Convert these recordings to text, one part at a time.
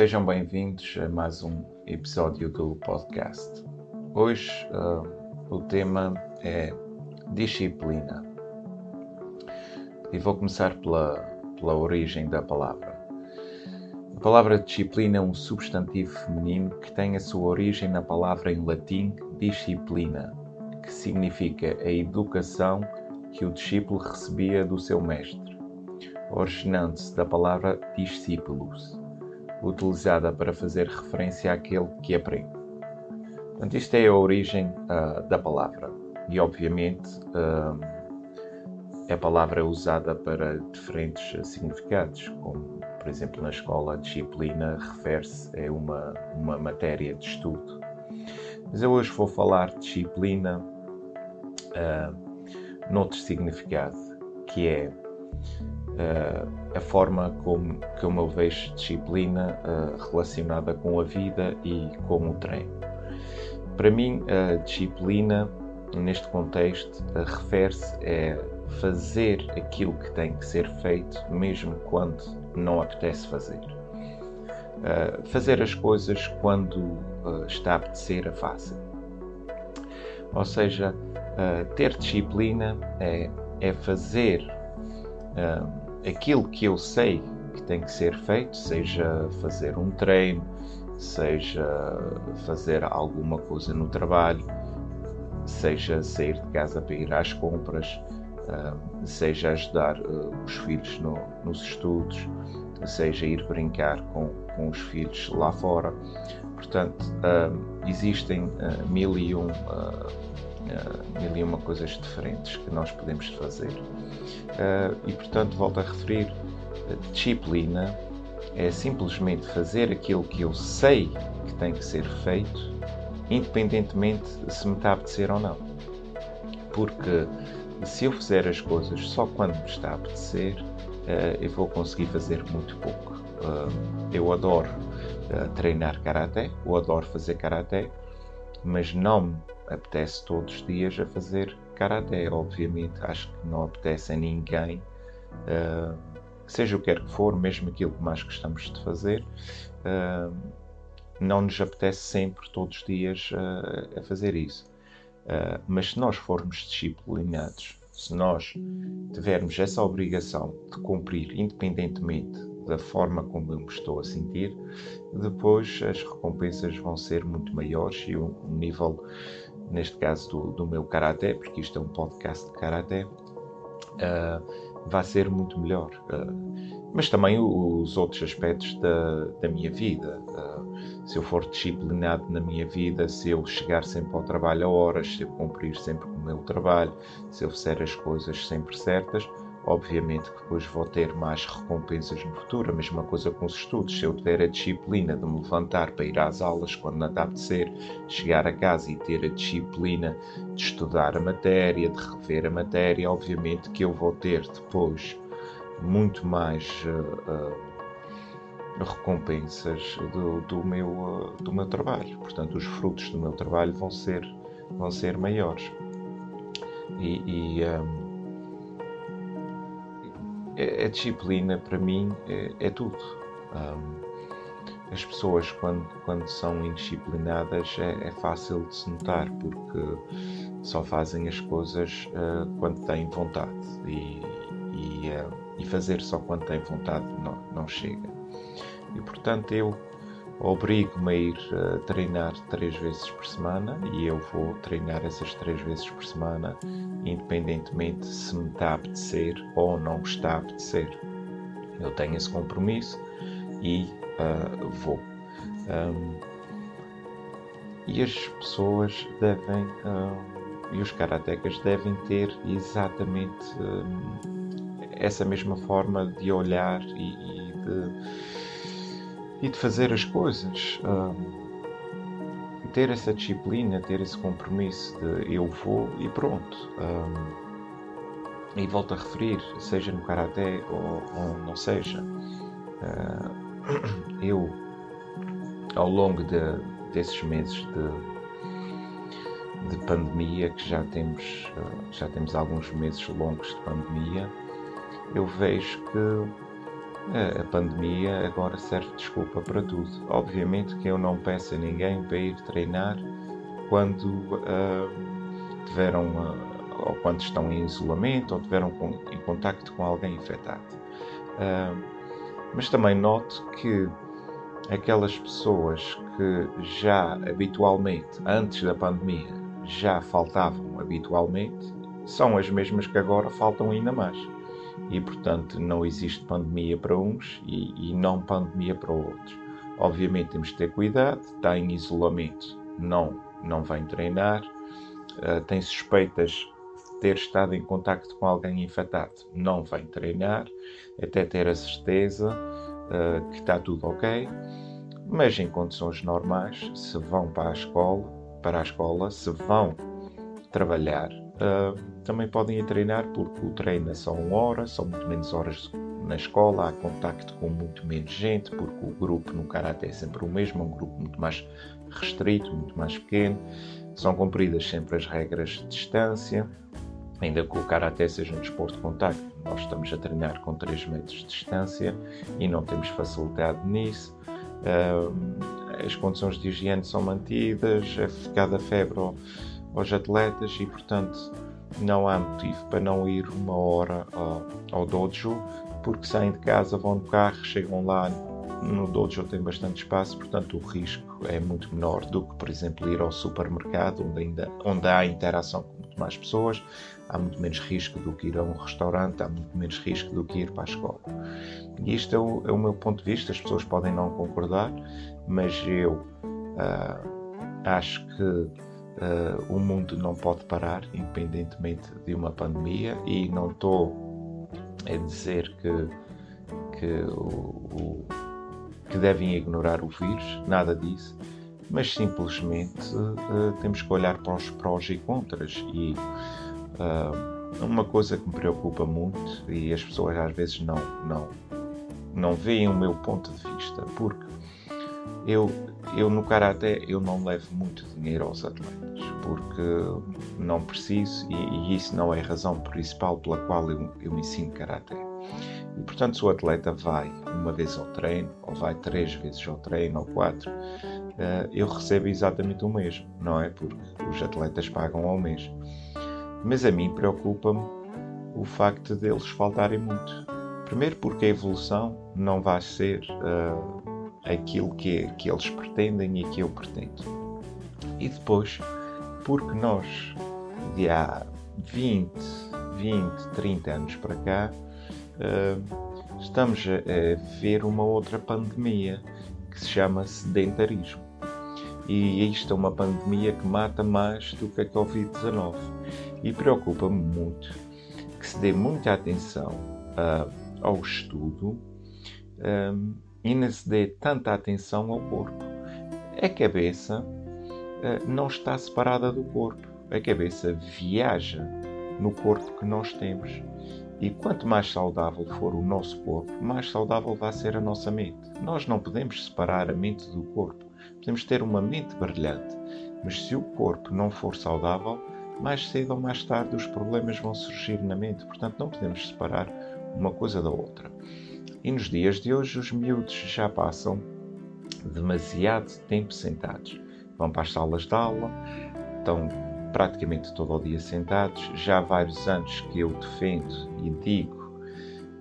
Sejam bem-vindos a mais um episódio do podcast. Hoje uh, o tema é disciplina. E vou começar pela, pela origem da palavra. A palavra disciplina é um substantivo feminino que tem a sua origem na palavra em latim disciplina, que significa a educação que o discípulo recebia do seu mestre, originando-se da palavra discípulos utilizada para fazer referência àquele que aprende. Portanto, isto é a origem uh, da palavra. E, obviamente, uh, a palavra é usada para diferentes significados, como, por exemplo, na escola, a disciplina refere-se a uma, uma matéria de estudo. Mas eu hoje vou falar de disciplina uh, noutro significado, que é uh, a forma como, como eu vejo disciplina uh, relacionada com a vida e com o treino. Para mim, a disciplina, neste contexto, uh, refere-se a fazer aquilo que tem que ser feito, mesmo quando não apetece fazer. Uh, fazer as coisas quando está a apetecer a fácil. Ou seja, ter disciplina é, é fazer aquilo que eu sei que tem que ser feito, seja fazer um treino, seja fazer alguma coisa no trabalho, seja sair de casa para ir às compras, seja ajudar uh, os filhos no, nos estudos, seja ir brincar com, com os filhos lá fora. Portanto, existem uh, mil, e um, uh, mil e uma coisas diferentes que nós podemos fazer. Uh, e portanto, volto a referir: a disciplina é simplesmente fazer aquilo que eu sei que tem que ser feito, independentemente se me está a apetecer ou não. Porque se eu fizer as coisas só quando me está a apetecer, uh, eu vou conseguir fazer muito pouco. Uh, eu adoro treinar karaté, eu adoro fazer karaté, mas não apetece todos os dias a fazer karaté, obviamente. Acho que não apetece a ninguém, uh, seja o que quer que for, mesmo aquilo que mais gostamos de fazer, uh, não nos apetece sempre, todos os dias, uh, a fazer isso. mas se nós formos disciplinados, se nós tivermos essa obrigação de cumprir, independentemente da forma como eu me estou a sentir, depois as recompensas vão ser muito maiores e o nível neste caso do, do meu karaté, porque isto é um podcast de karaté, uh, vai ser muito melhor. Uh, mas também os outros aspectos da, da minha vida. Uh, se eu for disciplinado na minha vida, se eu chegar sempre ao trabalho a horas, se eu cumprir sempre o meu trabalho, se eu fizer as coisas sempre certas, Obviamente que depois vou ter mais recompensas no futuro. A mesma coisa com os estudos. Se eu tiver a disciplina de me levantar para ir às aulas quando não está a chegar a casa e ter a disciplina de estudar a matéria, de rever a matéria, obviamente que eu vou ter depois muito mais uh, uh, recompensas do, do, meu, uh, do meu trabalho. Portanto, os frutos do meu trabalho vão ser, vão ser maiores. E, e um, a disciplina para mim é, é tudo. Um, as pessoas quando, quando são indisciplinadas é, é, fácil de se notar porque só fazem as coisas uh, quando têm vontade e, e, uh, e, fazer só quando têm vontade não, não chega. E portanto eu obrigo-me a ir uh, treinar três vezes por semana e eu vou treinar essas três vezes por semana, independentemente se me está a apetecer ou não está a apetecer. Eu tenho esse compromisso e uh, vou. Um, e as pessoas devem, um, e os karatecas devem ter exatamente essa mesma forma de olhar e, e de e de fazer as coisas. Um, ter essa disciplina, ter esse compromisso de eu vou e pronto. Um, e volto a referir, seja no Karaté ou, ou não seja, uh, eu, ao longo de, desses meses de, de pandemia, que já temos, uh, já temos alguns meses longos de pandemia, eu vejo que a pandemia agora serve de desculpa para tudo. Obviamente que eu não peço a ninguém para ir treinar quando uh, tiveram uh, ou quando estão em isolamento ou tiveram com, em contacto com alguém infectado. Uh, mas também noto que aquelas pessoas que já habitualmente, antes da pandemia, já faltavam habitualmente, são as mesmas que agora faltam ainda mais e, portanto, não existe pandemia para uns e, e não pandemia para outros. Obviamente temos que ter cuidado, está em isolamento, não, não vem treinar, uh, tem suspeitas de ter estado em contacto com alguém infectado, não vem treinar, até ter a certeza uh, que está tudo ok, mas em condições normais, se vão para a escola, para a escola, se vão trabalhar, Uh, também podem ir treinar porque o treino é só uma hora, são muito menos horas na escola, há contacto com muito menos gente, porque o grupo no Karate é sempre o mesmo, é um grupo muito mais restrito, muito mais pequeno, são cumpridas sempre as regras de distância, ainda que o Karate seja um desporto de contacto, nós estamos a treinar com 3 metros de distância e não temos facilidade nisso. Uh, as condições de higiene são mantidas, é cada febre aos atletas e, portanto, não há motivo para não ir uma hora ao, ao dojo, porque saem de casa, vão no carro, chegam lá no dojo tem bastante espaço, portanto o risco é muito menor do que, por exemplo, ir ao supermercado, onde, ainda, onde há interação com muito mais pessoas, há muito menos risco do que ir a um restaurante, há muito menos risco do que ir para a escola. E isto é o, é o meu ponto de vista, as pessoas podem não concordar, mas eu uh, acho que Uh, o mundo não pode parar, independentemente de uma pandemia, e não estou a dizer que, que, o, o, que devem ignorar o vírus, nada disso, mas simplesmente uh, temos que olhar para os prós e contras. E uh, uma coisa que me preocupa muito, e as pessoas às vezes não, não, não veem o meu ponto de vista, porque eu eu no Karaté eu não levo muito dinheiro aos atletas, porque não preciso e, e isso não é a razão principal pela qual eu, eu ensino Karaté. E portanto, se o atleta vai uma vez ao treino, ou vai três vezes ao treino, ou quatro, uh, eu recebo exatamente o mesmo, não é? Porque os atletas pagam ao mês. Mas a mim preocupa-me o facto deles faltarem muito. Primeiro porque a evolução não vai ser uh, aquilo que, que eles pretendem e que eu pretendo. E depois, porque nós, de há 20, 20, 30 anos para cá, uh, estamos a, a ver uma outra pandemia que se chama sedentarismo. E isto é uma pandemia que mata mais do que a Covid-19. E preocupa-me muito que se dê muita atenção uh, ao estudo um, e não se dê tanta atenção ao corpo. A cabeça uh, não está separada do corpo. A cabeça viaja no corpo que nós temos. E quanto mais saudável for o nosso corpo, mais saudável vai ser a nossa mente. Nós não podemos separar a mente do corpo. Podemos ter uma mente brilhante, mas se o corpo não for saudável, mais cedo ou mais tarde os problemas vão surgir na mente. Portanto, não podemos separar uma coisa da outra. E nos dias de hoje os miúdos já passam demasiado tempo sentados. Vão para as salas de aula, estão praticamente todo o dia sentados. Já há vários anos que eu defendo e digo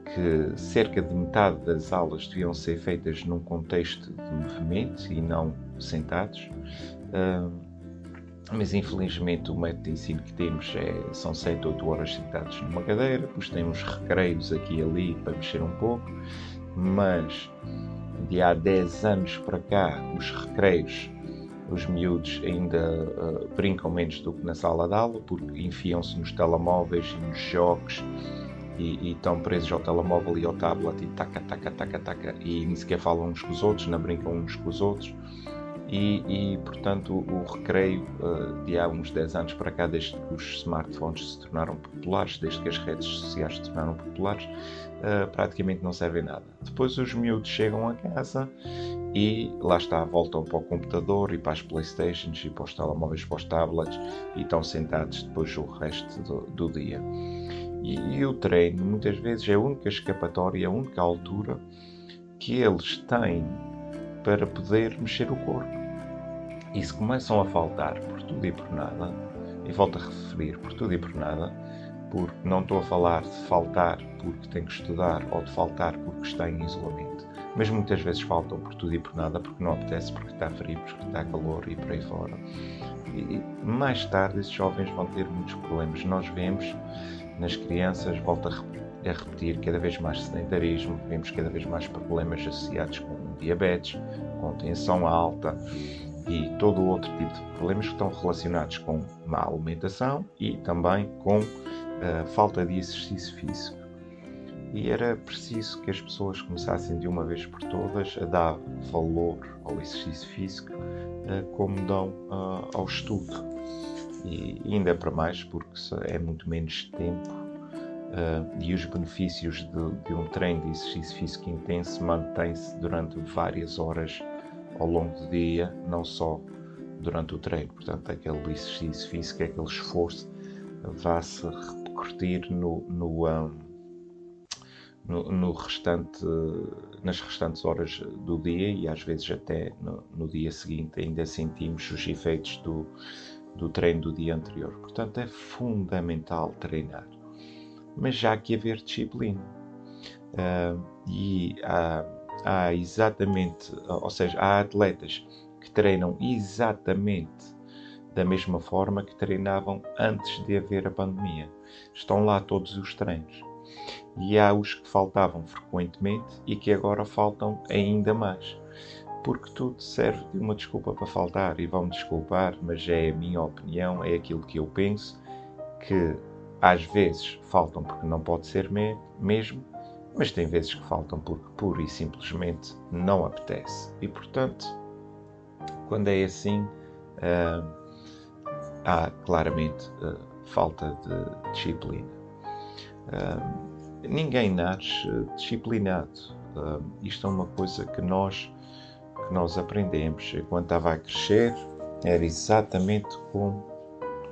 que cerca de metade das aulas deviam ser feitas num contexto de movimento e não sentados. Uh, mas infelizmente o método de ensino que temos é, são 7, 8 horas sentados numa cadeira, depois tem uns recreios aqui e ali para mexer um pouco, mas de há 10 anos para cá, os recreios, os miúdos ainda uh, brincam menos do que na sala de aula, porque enfiam-se nos telemóveis e nos jogos e, e, estão presos ao telemóvel e ao tablet e taca, taca, taca, taca, e nem sequer falam uns com os outros, não brincam uns com os outros. E, e portanto, o, recreio uh, de há uns 10 anos para cá, desde que os smartphones se tornaram populares, desde que as redes sociais se tornaram populares, uh, praticamente não servem nada. Depois os miúdos chegam a casa e lá está, voltam para o computador e para as Playstations e para os telemóveis, para os tablets e estão sentados depois o resto do, do dia. E, e o treino, muitas vezes, é a única escapatória, a única altura que eles têm para poder mexer o corpo. E se começam a faltar por tudo e por nada, e volto a referir por tudo e por nada, porque não estou a falar de faltar porque tem que estudar ou de faltar porque está em isolamento, mas muitas vezes faltam por tudo e por nada porque não apetece, porque está frio, porque está calor e por aí fora. E mais tarde esses jovens vão ter muitos problemas. Nós vemos nas crianças, volto a repetir, cada vez mais sedentarismo, vemos cada vez mais problemas associados com diabetes, com tensão alta e todo outro tipo de problemas que estão relacionados com má alimentação e também com uh, falta de exercício físico. E era preciso que as pessoas começassem de uma vez por todas a dar valor ao exercício físico uh, como dão uh, ao estudo e ainda para mais porque é muito menos tempo uh, e os benefícios de, de, um treino de exercício físico intenso mantêm-se durante várias horas ao longo do dia, não só durante o treino. Portanto, aquele exercício físico, aquele esforço vai-se repercutir no, no, um, no, no, restante, nas restantes horas do dia e às vezes até no, no dia seguinte ainda sentimos os efeitos do, do treino do dia anterior. Portanto, é fundamental treinar. Mas já que haver disciplina. Uh, e há, há exatamente, ou seja, há atletas que treinam exatamente da mesma forma que treinavam antes de haver a pandemia. Estão lá todos os treinos. E há os que faltavam frequentemente e que agora faltam ainda mais porque tudo serve de uma desculpa para faltar e vão-me desculpar, mas é a minha opinião, é aquilo que eu penso, que às vezes faltam porque não pode ser me mesmo, mas tem vezes que faltam porque pura e simplesmente não apetece. E portanto, quando é assim, uh, há claramente uh, falta de disciplina. Uh, ninguém nasce disciplinado. isto é uma coisa que nós que nós aprendemos enquanto estava a crescer era exatamente como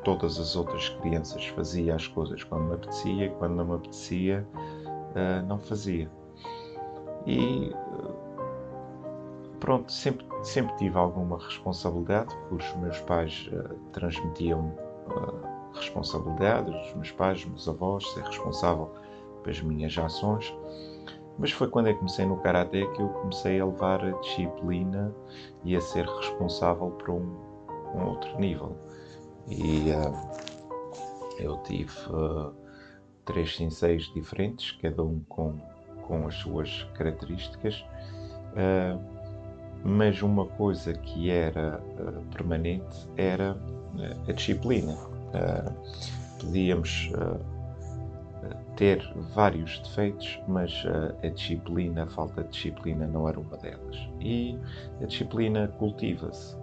todas as outras crianças. Fazia as coisas quando me apetecia quando não me apetecia, uh, não fazia. E pronto, sempre, sempre tive alguma responsabilidade, porque os meus pais uh, transmitiam uh, responsabilidade, os meus pais, os meus avós, ser responsável pelas minhas ações. Mas foi quando eu comecei no Karaté que eu comecei a levar a disciplina e a ser responsável por um, um outro nível. E uh, eu tive três senseis diferentes, cada um com, com as suas características, uh, mas uma coisa que era permanente era a disciplina. podíamos ter vários defeitos, mas uh, a disciplina, a falta de disciplina não era uma delas. E a disciplina cultiva-se.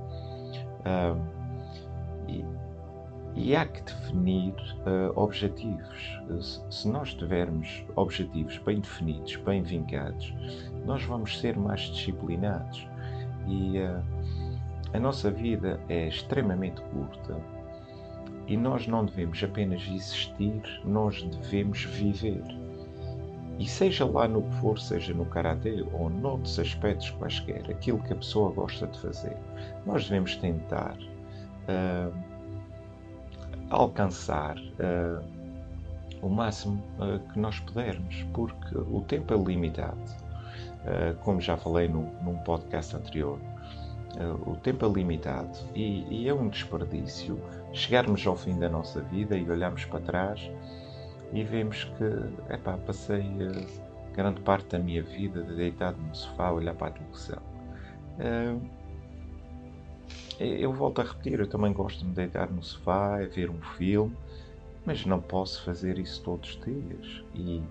E, há que definir uh, objetivos. Se nós tivermos objetivos bem definidos, bem vincados, nós vamos ser mais disciplinados. E uh, a nossa vida é extremamente curta e nós não devemos apenas existir, nós devemos viver. E seja lá no que for, seja no karatê ou noutros aspectos quaisquer, aquilo que a pessoa gosta de fazer, nós devemos tentar uh, alcançar uh, o máximo uh, que nós pudermos, porque o tempo é limitado. Uh, como já falei no, num podcast anterior, o tempo é limitado e, e, é um desperdício chegarmos ao fim da nossa vida e olharmos para trás e vemos que, epá, passei grande parte da minha vida deitado no sofá a olhar para a televisão. Eu volto a repetir, eu também gosto de me deitar no sofá, ver um filme, mas não posso fazer isso todos os dias e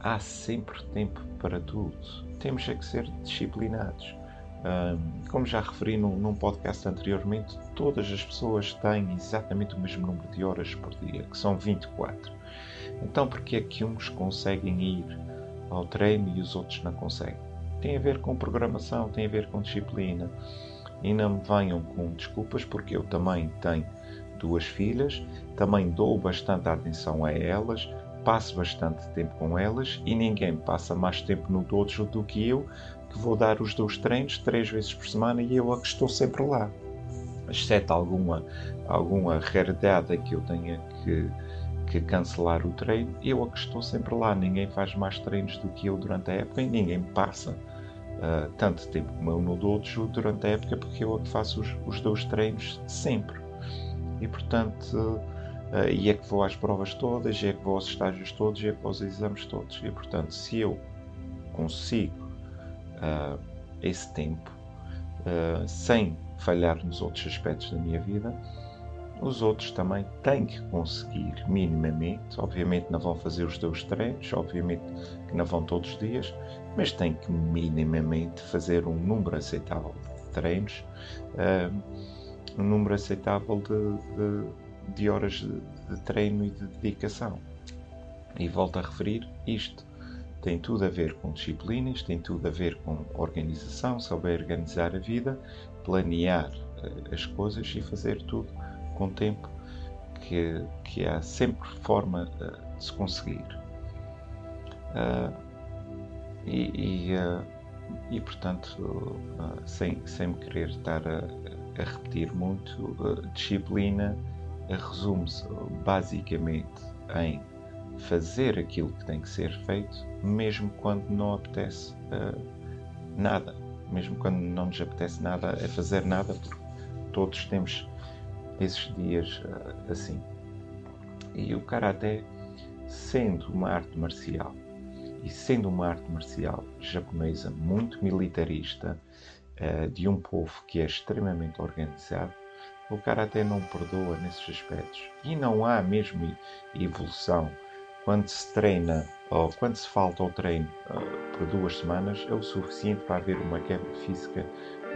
há sempre tempo para tudo. Temos é que ser disciplinados. Como já referi num, num, podcast anteriormente, todas as pessoas têm exatamente o mesmo número de horas por dia, que são 24. Então, por que é que uns conseguem ir ao treino e os outros não conseguem? Tem a ver com programação, tem a ver com disciplina. E não me venham com desculpas, porque eu também tenho duas filhas, também dou bastante atenção a elas, passo bastante tempo com elas e ninguém passa mais tempo no dojo do que eu, que vou dar os dois treinos três vezes por semana e eu é que estou sempre lá. Exceto alguma, alguma raridade que eu tenha que, que cancelar o treino, eu é que estou sempre lá. Ninguém faz mais treinos do que eu durante a época e ninguém passa uh, tanto tempo como eu no dojo durante a época porque eu é que faço os, os dois treinos sempre e portanto uh, e é que vou às provas todas, e é que vou aos estágios todos, e é que vou aos exames todos. E portanto, se eu consigo uh, esse tempo sem falhar nos outros aspectos da minha vida, os outros também têm que conseguir minimamente. Obviamente não vão fazer os dois treinos, obviamente que não vão todos os dias, mas têm que minimamente fazer um número aceitável de treinos. Uh, um número aceitável de, de, de horas de, treino e de dedicação. E volto a referir isto tem tudo a ver com disciplinas, tem tudo a ver com organização, saber organizar a vida, planear uh, as coisas e fazer tudo com tempo, que, que há sempre forma uh, de se conseguir. Uh, e, e, e, portanto, sem, sem me querer estar a, a repetir muito, disciplina resume-se basicamente em fazer aquilo que tem que ser feito, mesmo quando não apetece uh, nada, mesmo quando não nos apetece nada a fazer nada, porque todos temos esses dias uh, assim. E o karaté, sendo uma arte marcial e sendo uma arte marcial japonesa muito militarista, uh, de um povo que é extremamente organizado, o Karatê não perdoa nesses aspectos. E não há mesmo evolução. Quando se treina ou quando se falta ao treino uh, por duas semanas, é o suficiente para haver uma quebra física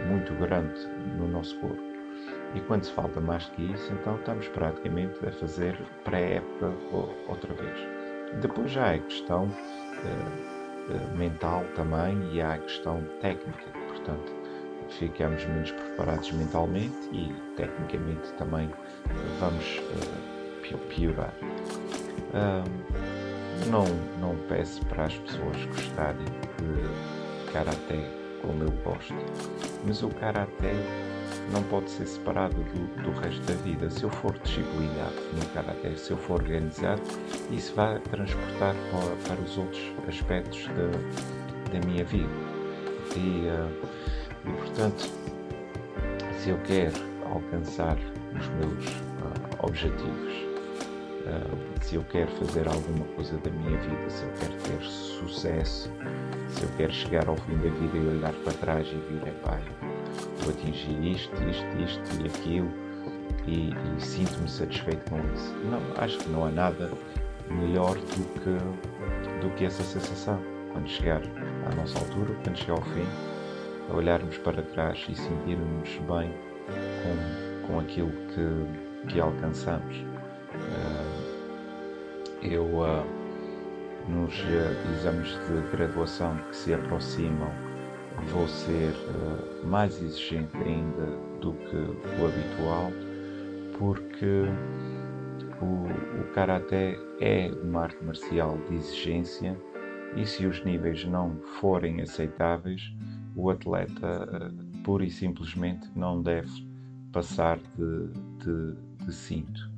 muito grande no nosso corpo. E quando se falta mais que isso, então estamos praticamente a fazer pré-época outra vez. Depois já há a questão uh, uh, mental também e há a questão técnica. Portanto, ficamos menos preparados mentalmente e tecnicamente também vamos uh, piorar. Não, não peço para as pessoas gostarem de karaté como eu gosto, mas o karaté não pode ser separado do, do resto da vida. Se eu for disciplinado no karaté, se eu for organizado, isso vai transportar para, para os outros aspectos da, da minha vida. E, uh, e portanto, se eu quero alcançar os meus uh, objetivos, uh, se eu quero fazer alguma coisa da minha vida, se eu quero ter sucesso, se eu quero chegar ao fim da vida e olhar para trás e vir, pai, vou atingir isto, isto, isto e aquilo e, e sinto-me satisfeito com isso. Não, acho que não há nada melhor do que, do que essa sensação. Quando chegar à nossa altura, quando chegar ao fim, olharmos para trás e sentirmos bem com, com aquilo que, que alcançamos. Uh, eu, uh, nos uh, exames de graduação que se aproximam, vou ser mais exigente ainda do que o habitual, porque o, o Karaté é uma arte marcial de exigência e se os níveis não forem aceitáveis, o atleta eh, pura e simplesmente não deve passar de, de, de cinto.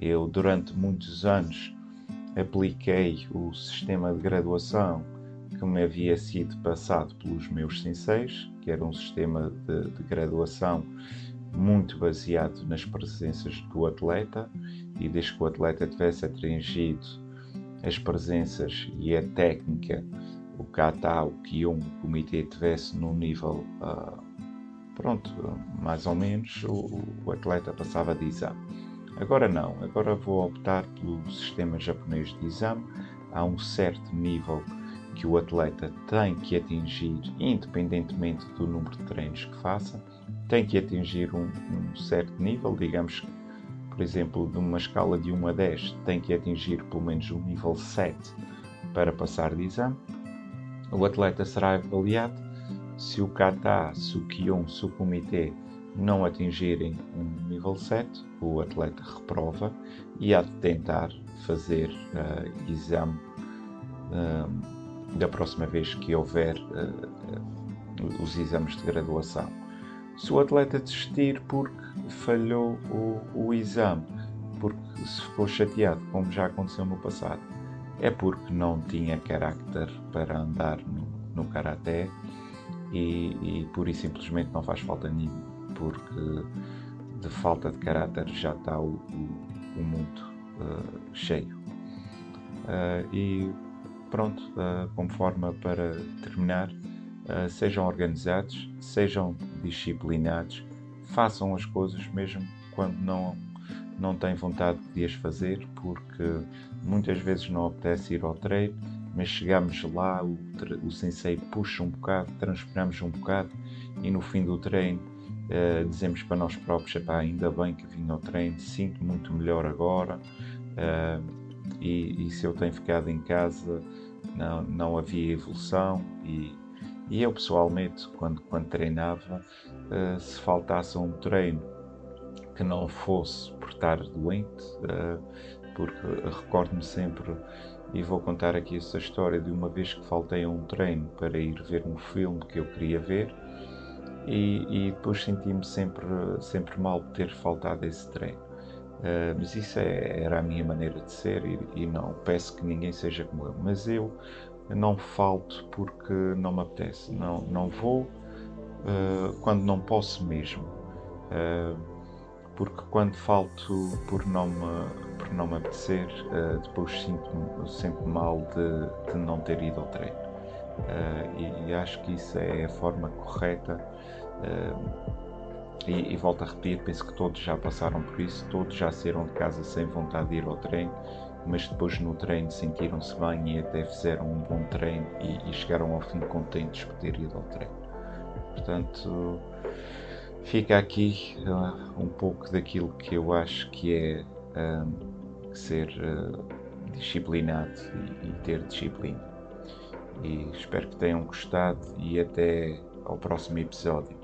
Eu, durante muitos anos, apliquei o sistema de graduação que me havia sido passado pelos meus senseis, que era um sistema de, de graduação muito baseado nas presenças do atleta e desde que o atleta tivesse atingido as presenças e a técnica, o kata, o kion, o comitê tivesse num nível uh, pronto, mais ou menos, o, o, atleta passava de exame. Agora não, agora vou optar pelo sistema japonês de exame. Há um certo nível que o atleta tem que atingir, independentemente do número de treinos que faça, tem que atingir um, um certo nível, digamos, por exemplo, de uma escala de 1 a 10, tem que atingir pelo menos um nível 7 para passar de exame. O atleta será avaliado se o kata, se o kion, se o comitê não atingirem um nível 7, o atleta reprova e há de tentar fazer uh, exame uh, da próxima vez que houver uh, os exames de graduação. Se o atleta desistir porque falhou o, o exame, porque se ficou chateado, como já aconteceu no passado, é porque não tinha carácter para andar no, no karaté e, e pura e simplesmente não faz falta nenhuma, porque de falta de caráter já está o, o, o mundo uh, cheio. Uh, e pronto, uh, como forma para terminar, sejam organizados, sejam disciplinados, façam as coisas mesmo quando não, não têm vontade de as fazer, porque muitas vezes não apetece ir ao treino, mas chegamos lá, o, o sensei puxa um bocado, transpiramos um bocado e no fim do treino uh, dizemos para nós próprios: ainda bem que vim ao treino, sinto muito melhor agora. Uh, e, e, se eu tenho ficado em casa, não, não havia evolução. E, e eu pessoalmente, quando, quando treinava, uh, se faltasse um treino que não fosse por estar doente, porque recordo-me sempre e vou contar aqui essa história de uma vez que faltei a um treino para ir ver um filme que eu queria ver e, e depois senti-me sempre, sempre mal por ter faltado esse treino. Uh, mas isso é, era a minha maneira de ser e, e, não peço que ninguém seja como eu. Mas eu não falto porque não me apetece. Não, não vou uh, quando não posso mesmo. Uh, porque quando falto por não me por não me apetecer, depois sinto-me sempre mal de, de, não ter ido ao treino. E, e, acho que isso é a forma correta. Uh, e, e, volto a repetir, penso que todos já passaram por isso, todos já saíram de casa sem vontade de ir ao treino, mas depois no treino sentiram-se bem e até fizeram um bom treino e, e chegaram ao fim contentes por ter ido ao treino. Portanto, fica aqui uh, um pouco daquilo que eu acho que é ser uh, disciplinado e, e, ter disciplina. E espero que tenham gostado e até ao próximo episódio.